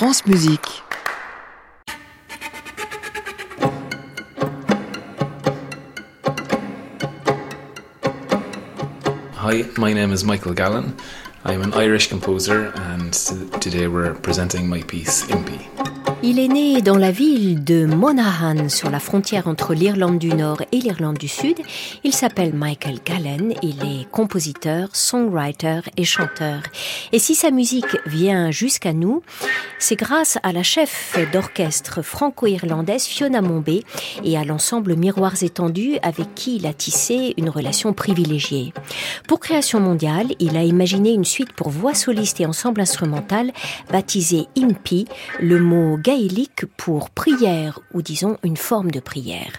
France Musique. Hi, my name is Michael Gallen. I'm an Irish composer, and today we're presenting my piece Impy. Il est né dans la ville de Monaghan, sur la frontière entre l'Irlande du Nord et l'Irlande du Sud. Il s'appelle Michael Gallen. Il est compositeur, songwriter et chanteur. Et si sa musique vient jusqu'à nous, c'est grâce à la chef d'orchestre franco-irlandaise Fiona Mombé et à l'ensemble Miroirs étendus avec qui il a tissé une relation privilégiée. Pour Création mondiale, il a imaginé une suite pour voix soliste et ensemble instrumental baptisée Impi, le mot gaélique pour prière ou disons une forme de prière.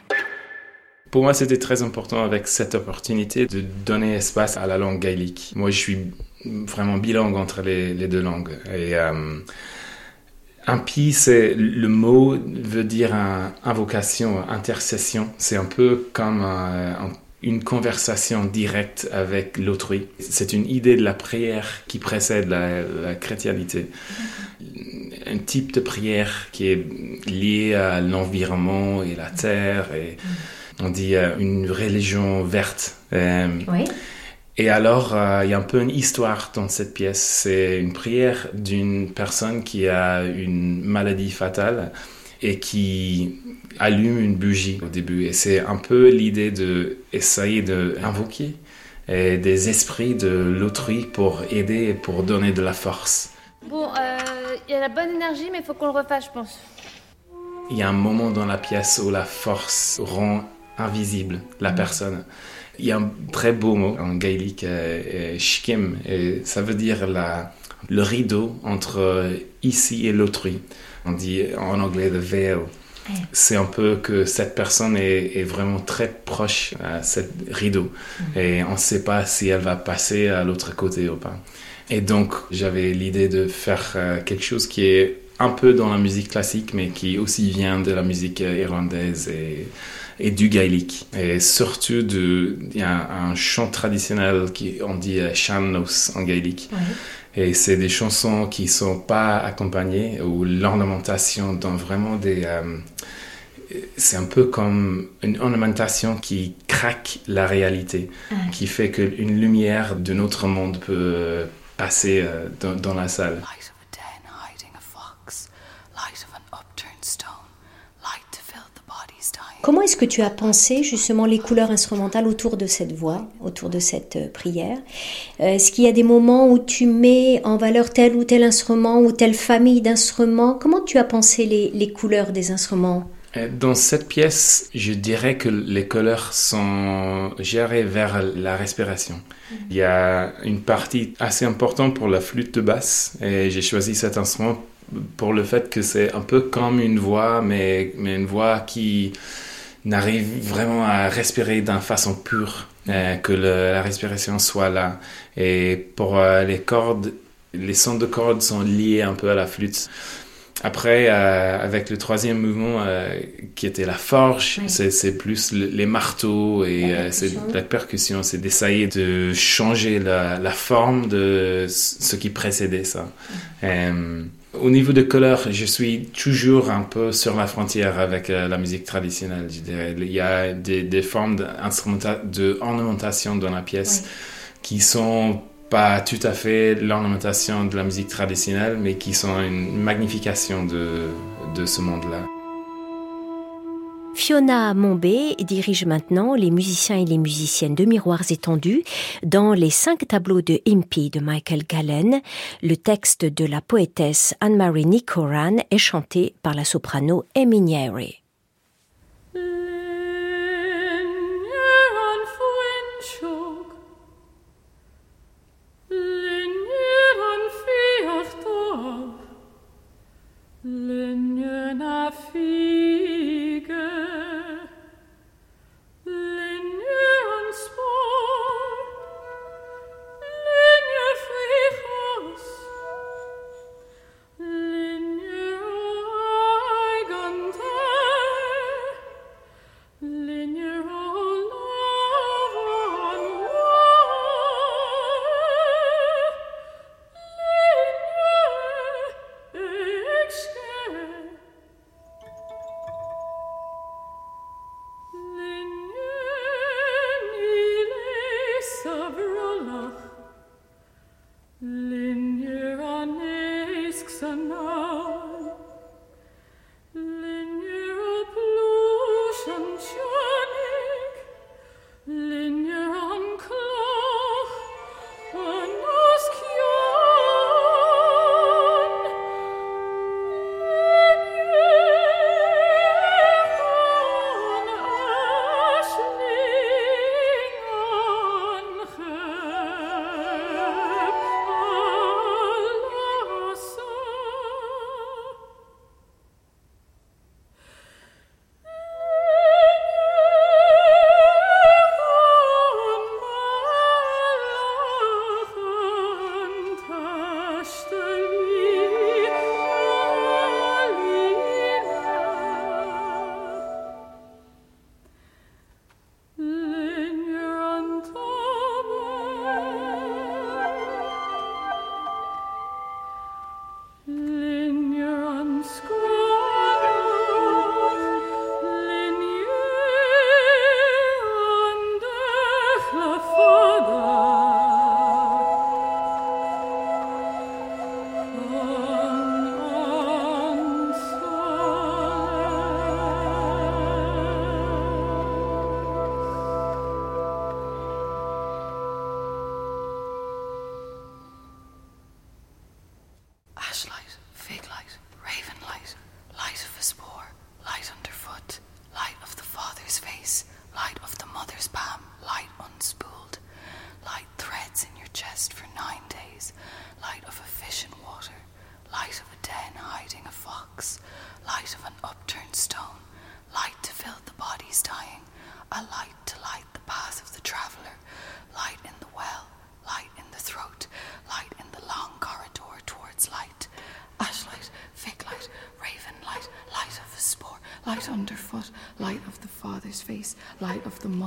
Pour moi, c'était très important avec cette opportunité de donner espace à la langue gaélique. Moi, je suis vraiment bilingue entre les, deux langues. Et euh, c'est le mot veut dire invocation, intercession. C'est un peu comme une conversation directe avec l'autrui. C'est une idée de la prière qui précède la, la chrétienté un type de prière qui est lié à l'environnement et la terre. Et on dit euh, une religion verte. Euh, et alors, euh, il y a un peu une histoire dans cette pièce. C'est une prière d'une personne qui a une maladie fatale et qui allume une bougie au début. Et c'est un peu l'idée de essayer d'invoquer des esprits de l'autrui pour aider et pour donner de la force. Bon, il y a la bonne énergie, mais il faut qu'on le refasse, je pense. Il y a un moment dans la pièce où la force rend invisible la mm. personne. Il y a un très beau mot en gaélique, euh, shkim, et ça veut dire la, le rideau entre ici et l'autrui. On dit en anglais the veil. C'est un peu que cette personne est, vraiment très proche à ce rideau mm. et on ne sait pas si elle va passer à l'autre côté ou pas. Et donc, j'avais l'idée de faire euh, quelque chose qui est un peu dans la musique classique, mais qui aussi vient de la musique euh, irlandaise et, et du gaélique. Et surtout, il y a un chant traditionnel qui on dit euh, shannos en gaélique. Et c'est des chansons qui sont pas accompagnées, où l'ornementation donne vraiment des... c'est un peu comme une ornementation qui craque la réalité, qui fait qu'une lumière de notre monde peut passer euh, dans, dans, la salle. Comment est-ce que tu as pensé justement les couleurs instrumentales autour de cette voix, autour de cette euh, prière? Euh, Est-ce qu'il y a des moments où tu mets en valeur tel ou tel instrument ou telle famille d'instruments? Comment tu as pensé les, les couleurs des instruments? Euh, dans cette pièce, je dirais que les couleurs sont gérées vers la respiration. Il y a une partie assez importante pour la flûte de basse et j'ai choisi cet instrument pour le fait que c'est un peu comme une voix, mais, mais une voix qui n'arrive vraiment à respirer d'une façon pure, euh, que la respiration soit là. Et pour euh, les cordes, les sons de cordes sont liés un peu à la flûte. Après, euh, avec le troisième mouvement, qui était la forge, c'est plus les marteaux et c'est la percussion, c'est d'essayer de changer la, la, forme de ce qui précédait ça. Au niveau de couleur, je suis toujours un peu sur la frontière avec la musique traditionnelle, je dirais. Il y a des, des formes d'ornementation dans la pièce qui sont pas tout à fait l'ornementation de la musique traditionnelle, mais qui sont une magnification de, de ce monde-là. Fiona Mombé dirige maintenant les musiciens et les musiciennes de Miroirs étendus dans les cinq tableaux de Impy de Michael Gallen. Le texte de la poétesse Anne-Marie Nicoran est chanté par la soprano Emmy Harry.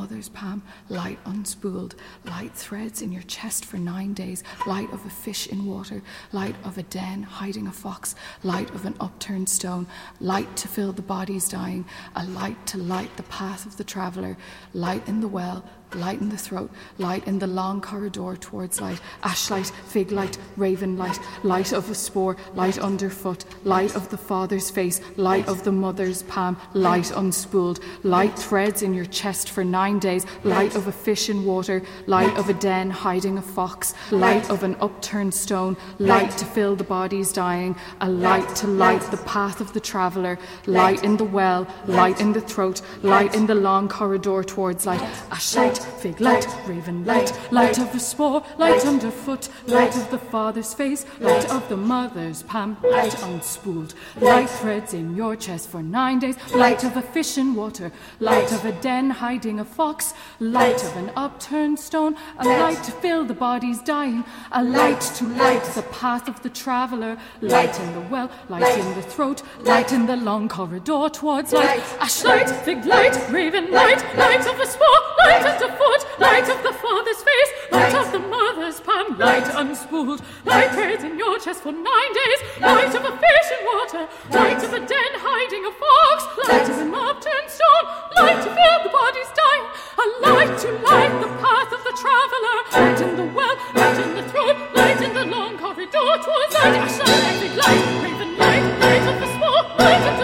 Father's palm, light unspooled, light threads in your chest for nine days, light of a fish in water, light of a den hiding a fox, light of an upturned stone, light to fill the bodies dying, a light to light the path of the traveller, light in the well, light in the throat, light in the long corridor towards light, ashlight, fig light, raven light, light of a spore, light underfoot, light of the father's face, light of the mother's palm, light unspooled, light threads in your chest for nine days, light of a fish in water, light light of a den hiding a fox, light of an upturned stone, light to fill the bodies dying, a light. to light the path of the traveller, light. In the well, light. In the throat, light in the long corridor towards light, ash light, fig light, raven light, light. Of the spore, light underfoot, light. Of the father's face, light. Of the mother's palm, light. Unspooled, light. Threads in your chest for nine days, light. Of a fish in water, light of a den hiding a fox, light of an upturned stone, a light to fill the bodies dying, a light, light to light, light. the path of the traveller, light, light in the well, light, in the throat, light, in the long corridor towards light, ash light, big light, raven light, light, of the spore, light, of the foot, light, of the father's face, Light of the mother's palm, light, light unspooled, light braids in your chest for nine days, light, light of a fish in water, light, light of a den hiding a fox, light of an upturned stone, light to fill the body's dying, a light to light the path of the traveller, light in the well, light in the throat, light in the long corridor. Towards light, a shining light, raven light, light of the smoke, light of the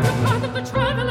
like the path of the traveler.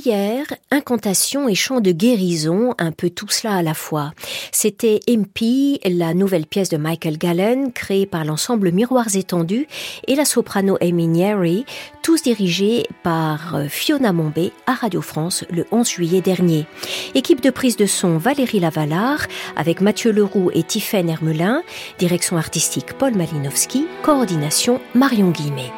Prière, incantation et chant de guérison, un peu tout cela à la fois. C'était MP, la nouvelle pièce de Michael Gallen, créée par l'ensemble Miroirs étendus, et la soprano Amy Nieri, tous dirigés par euh, Fiona Mombé à Radio France le 11 juillet dernier. Équipe de prise de son Valérie Lavallard, avec Mathieu Leroux et Tiffaine Hermelin, direction artistique Paul Malinowski, coordination Marion Guillemet.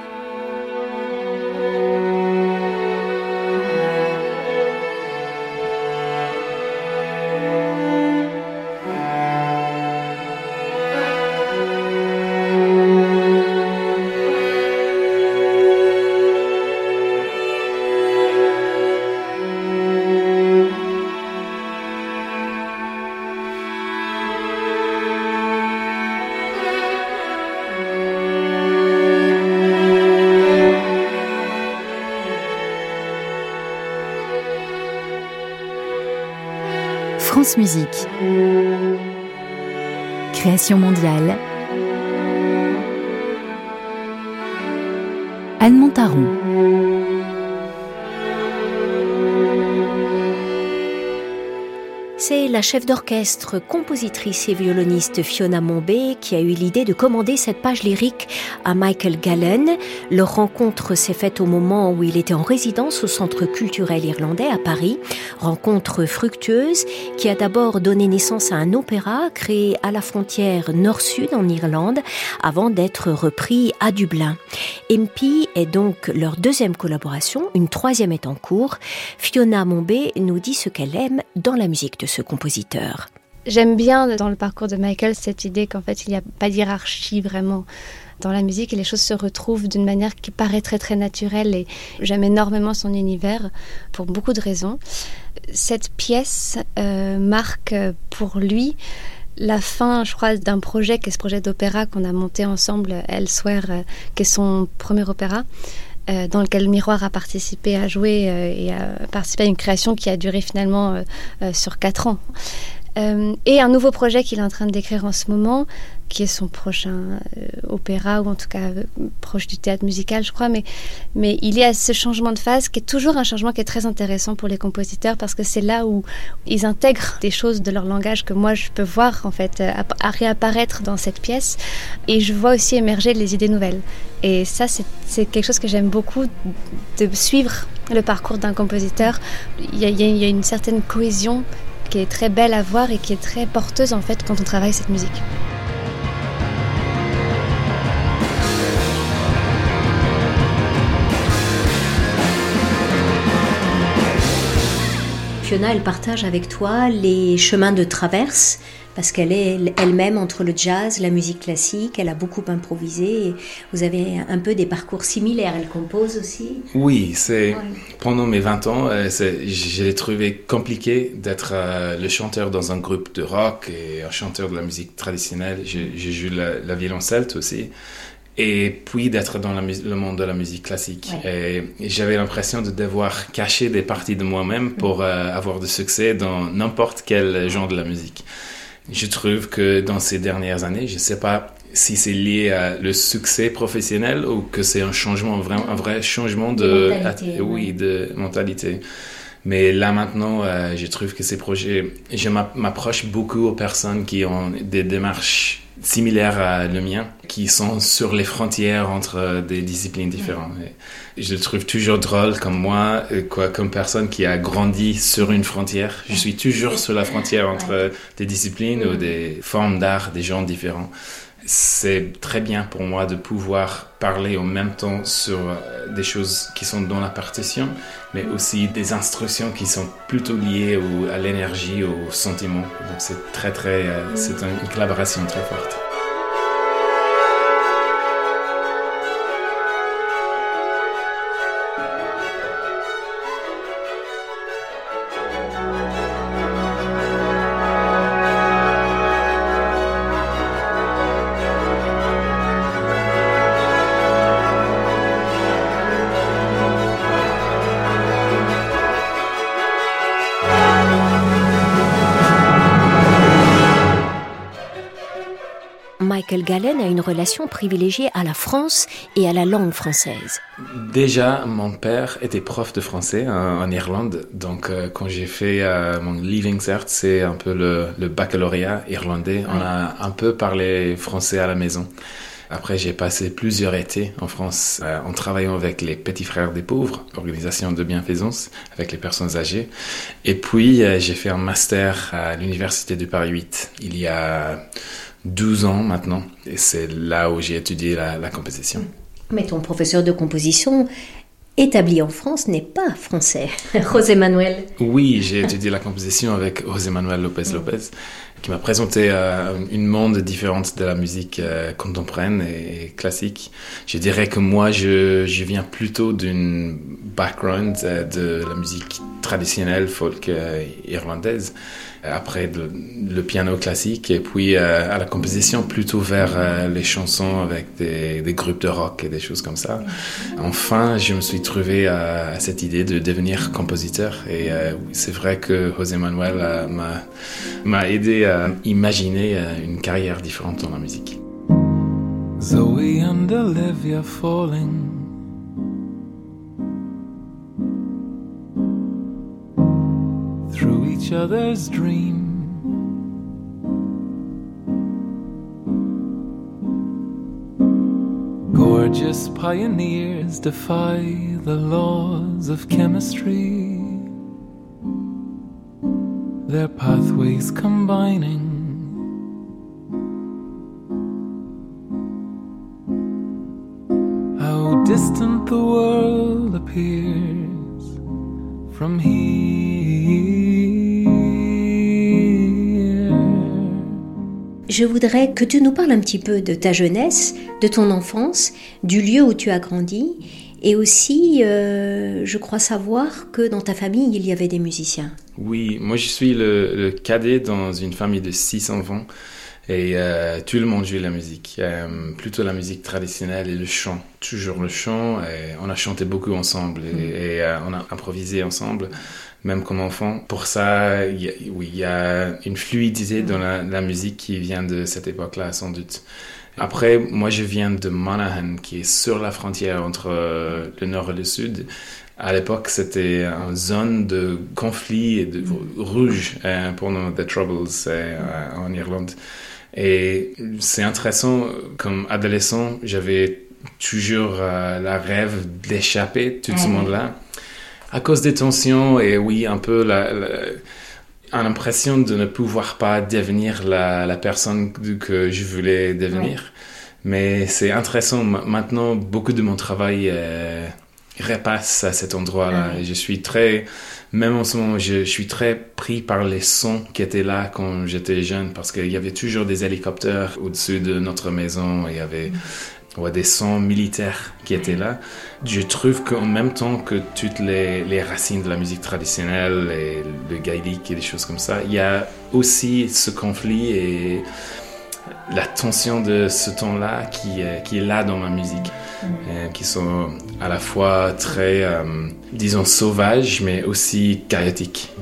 Musique. Création mondiale. Anne Montaron. C'est la chef d'orchestre, compositrice et violoniste Fiona Mombé qui a eu l'idée de commander cette page lyrique à Michael Gallen. Leur rencontre s'est faite au moment où il était en résidence au Centre culturel irlandais à Paris. Rencontre fructueuse qui a d'abord donné naissance à un opéra créé à la frontière nord-sud en Irlande avant d'être repris à Dublin. MP est donc leur deuxième collaboration, une troisième est en cours. Fiona Mombé nous dit ce qu'elle aime dans la musique de ce compositeur. J'aime bien dans le parcours de Michael cette idée qu'en fait il n'y a pas d'hierarchie vraiment dans la musique et les choses se retrouvent d'une manière qui paraît très très naturelle et j'aime énormément son univers pour beaucoup de raisons. Cette pièce euh, marque pour lui la fin, je crois, d'un projet qui est ce projet d'opéra qu'on a monté ensemble, Elsewhere, euh, qui est son premier opéra euh, dans lequel Miroir a participé à jouer euh, et a participé à une création qui a duré finalement euh, sur quatre ans. et un nouveau projet qu'il est en train décrire en ce moment, qui est son prochain opéra, ou en tout cas proche du théâtre musical, je crois. Mais, mais il y a ce changement de phase qui est toujours un changement qui est très intéressant pour les compositeurs parce que c'est là où ils intègrent des choses de leur langage que moi je peux voir en fait à réapparaître dans cette pièce. Et je vois aussi émerger les idées nouvelles. Et ça, c'est quelque chose que j'aime beaucoup, de suivre le parcours d'un compositeur. Il y, a, il y, a, une certaine cohésion qui est très belle à voir et qui est très porteuse en fait quand on travaille cette musique. Fiona, elle partage avec toi les chemins de traverse parce qu'elle est elle-même entre le jazz, la musique classique, elle a beaucoup improvisé. Et vous avez un peu des parcours similaires, elle compose aussi? Oui, c'est pendant mes 20 ans, euh, j'ai trouvé compliqué d'être euh, le chanteur dans un groupe de rock et un chanteur de la musique traditionnelle. J'ai joué la, la violoncelle aussi et puis d'être dans le monde de la musique classique. Et j'avais l'impression de devoir cacher des parties de moi-même pour euh, avoir du succès dans n'importe quel genre de la musique. Je trouve que dans ces dernières années, je ne sais pas si c'est lié à le succès professionnel ou que c'est un changement, vraiment, un vrai changement de, mentalité, oui, de mentalité. Mais là maintenant, euh, je trouve que ces projets, je m'approche beaucoup aux personnes qui ont des démarches similaires à le mien, qui sont sur les frontières entre des disciplines différentes. je le trouve toujours drôle comme moi, euh, quoi, comme personne qui a grandi sur une frontière. Je suis toujours sur la frontière entre des disciplines ou des formes d'art, des gens différents c'est très bien pour moi de pouvoir parler en même temps sur euh, des choses qui sont dans la partition, mais aussi des instructions qui sont plutôt liées à l'énergie, au sentiment. Donc c'est très très, euh, c'est une collaboration très forte. Gallen a une relation privilégiée à la France et à la langue française. Déjà, mon père était prof de français en, en Irlande, donc euh, quand j'ai fait euh, mon Leaving Cert, c'est un peu le, le baccalauréat irlandais, on a un peu parlé français à la maison. Après, j'ai passé plusieurs étés en France euh, en travaillant avec les Petits Frères des Pauvres, organisation de bienfaisance avec les personnes âgées. Et puis, euh, j'ai fait un master à l'Université de Paris 8 il y a 12 ans maintenant. Et c'est là où j'ai étudié la, la composition. Mais ton professeur de composition établi en France n'est pas français, José Manuel. Oui, j'ai étudié la composition avec José Manuel Lopez Lopez, qui m'a présenté euh, une monde différente de la musique euh, contemporaine et classique. Je dirais que moi, je, je viens plutôt d'une background euh, de la musique traditionnelle folk irlandaise. Après de- le piano classique et puis euh, à la composition plutôt vers euh, les chansons avec des, des groupes de rock et des choses comme ça. Enfin, je me suis trouvé à, cette idée de devenir compositeur et euh, c'est vrai que José Manuel euh, m'a aidé à imaginer euh, une carrière différente dans la musique. Zoe and Olivia falling. Each other's dream. Gorgeous pioneers defy the laws of chemistry. Their pathways combining. How distant the world appears from here. Je voudrais que tu nous parles un petit peu de ta jeunesse, de ton enfance, du lieu où tu as grandi, et aussi, euh, je crois savoir que dans ta famille, il y avait des musiciens. Oui, moi je suis le, le cadet dans une famille de six enfants et euh, tout le monde joue la musique, Euh, plutôt la musique traditionnelle et le chant, toujours le chant. Et on a chanté beaucoup ensemble et, et, euh, on a improvisé ensemble, même comme enfant. Pour ça, il y a- oui, il y a une fluidité dans la, la musique qui vient de cette époque-là, sans doute. Après, moi, je viens de Monaghan, qui est sur la frontière entre le nord et le sud. À l'époque, c'était une zone de conflit et de rouge pendant The Troubles en Irlande. Et c'est intéressant, comme adolescent, j'avais toujours euh, la rêve d'échapper tout ce monde-là. À cause des tensions et oui, un peu la, de ne pouvoir pas devenir la, la personne que je voulais devenir. Mais c'est intéressant. Ma- Maintenant, beaucoup de mon travail euh, repasse à cet endroit-là. Et je suis très, même en ce moment, je, suis très pris par les sons qui étaient là quand j'étais jeune parce qu'il y avait toujours des hélicoptères au-dessus de notre maison. Il y avait des sons militaires qui étaient là. Je trouve qu'en même temps que toutes les, les racines de la musique traditionnelle et le gaélique et des choses comme ça, il y a aussi ce conflit et la tension de ce temps-là qui, est- qui est là dans ma musique, euh, qui sont à la fois très, euh, disons, sauvages, mais aussi chaotiques.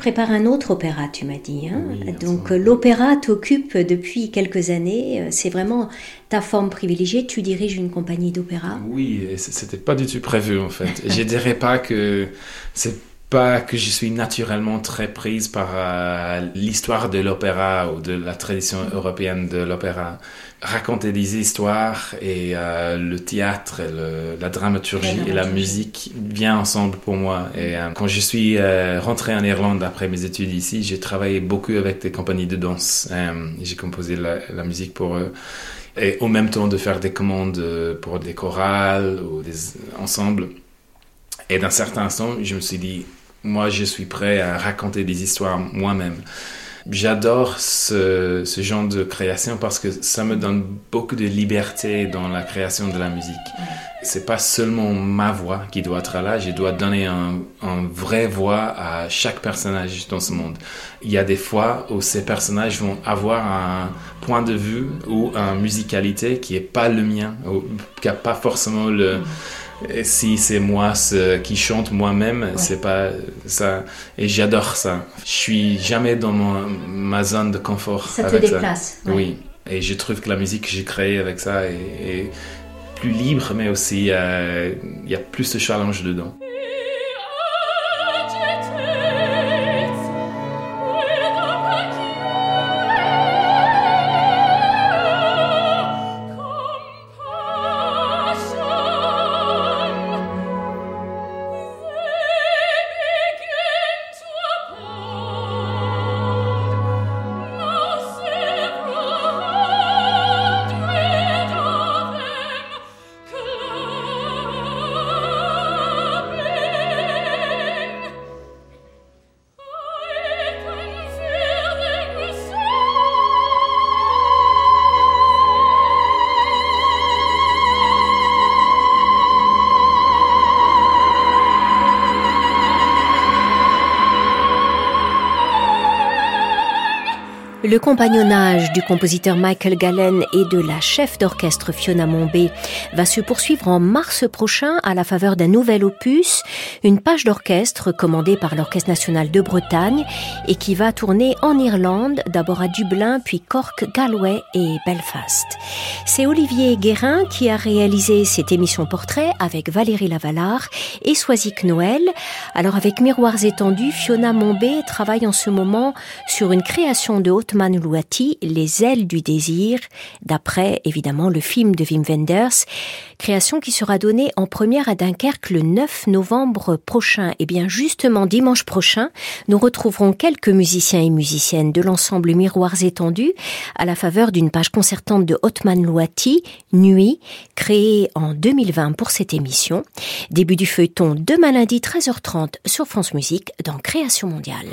Prépares un autre opéra, tu m'as dit. hein Oui, Donc l'opéra t'occupe depuis quelques années. C'est vraiment ta forme privilégiée. Tu diriges une compagnie d'opéra? Oui, c'était pas du tout prévu en fait. Je dirais pas que c'est pas que je suis naturellement très prise par euh, l'histoire de l'opéra ou de la tradition européenne de l'opéra. Raconter des histoires et euh, le théâtre, et la dramaturgie et la musique viennent ensemble pour moi. Et euh, quand je suis rentré en Irlande après mes études ici, j'ai travaillé beaucoup avec des compagnies de danse. j'ai composé la, musique pour eux et au même temps de faire des commandes pour des chorales ou des ensembles. Et d'un certain sens, je me suis dit, moi, je suis prêt à raconter des histoires moi-même. J'adore ce, ce, genre de création parce que ça me donne beaucoup de liberté dans la création de la musique. C'est pas seulement ma voix qui doit être là, je dois donner un, un vrai voix à chaque personnage dans ce monde. Il y a des fois où ces personnages vont avoir un point de vue ou une musicalité qui est pas le mien, qui a pas forcément le, et si c'est moi ce, qui chante moi-même, c'est pas ça. Et j'adore ça. Je suis jamais dans mon, ma zone de confort. Ça te déplace. Oui. Et je trouve que la musique que j'ai créée avec ça est, plus libre, mais aussi euh, il y a plus de challenge dedans. Le compagnonnage du compositeur Michael Gallen et de la chef d'orchestre Fiona Mombé va se poursuivre en mars prochain à la faveur d'un nouvel opus, une page d'orchestre commandée par l'Orchestre national de Bretagne et qui va tourner en Irlande, d'abord à Dublin, puis Cork, Galway et Belfast. C'est Olivier Guérin qui a réalisé cette émission portrait avec Valérie Lavallard et Soisic Noël. Alors avec Miroirs étendus, Fiona Mombé travaille en ce moment sur une création de haute les ailes du désir, d'après évidemment le film de Wim Wenders, création qui sera donnée en première à Dunkerque le 9 novembre prochain. Et bien justement dimanche prochain, nous retrouverons quelques musiciens et musiciennes de l'ensemble Miroirs étendus à la faveur d'une page concertante de Otman Louati, Nuit, créée en 2020 pour cette émission. Début du feuilleton demain lundi 13h30 sur France Musique dans Création mondiale